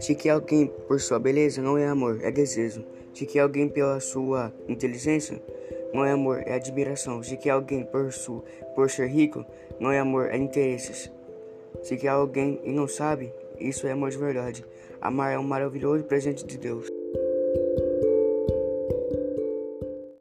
Se que alguém por sua beleza não é amor, é desejo. Se que alguém pela sua inteligência não é amor, é admiração. Se que alguém por, su, por ser rico não é amor, é interesses. Se que alguém e não sabe, isso é amor de verdade. Amar é um maravilhoso presente de Deus.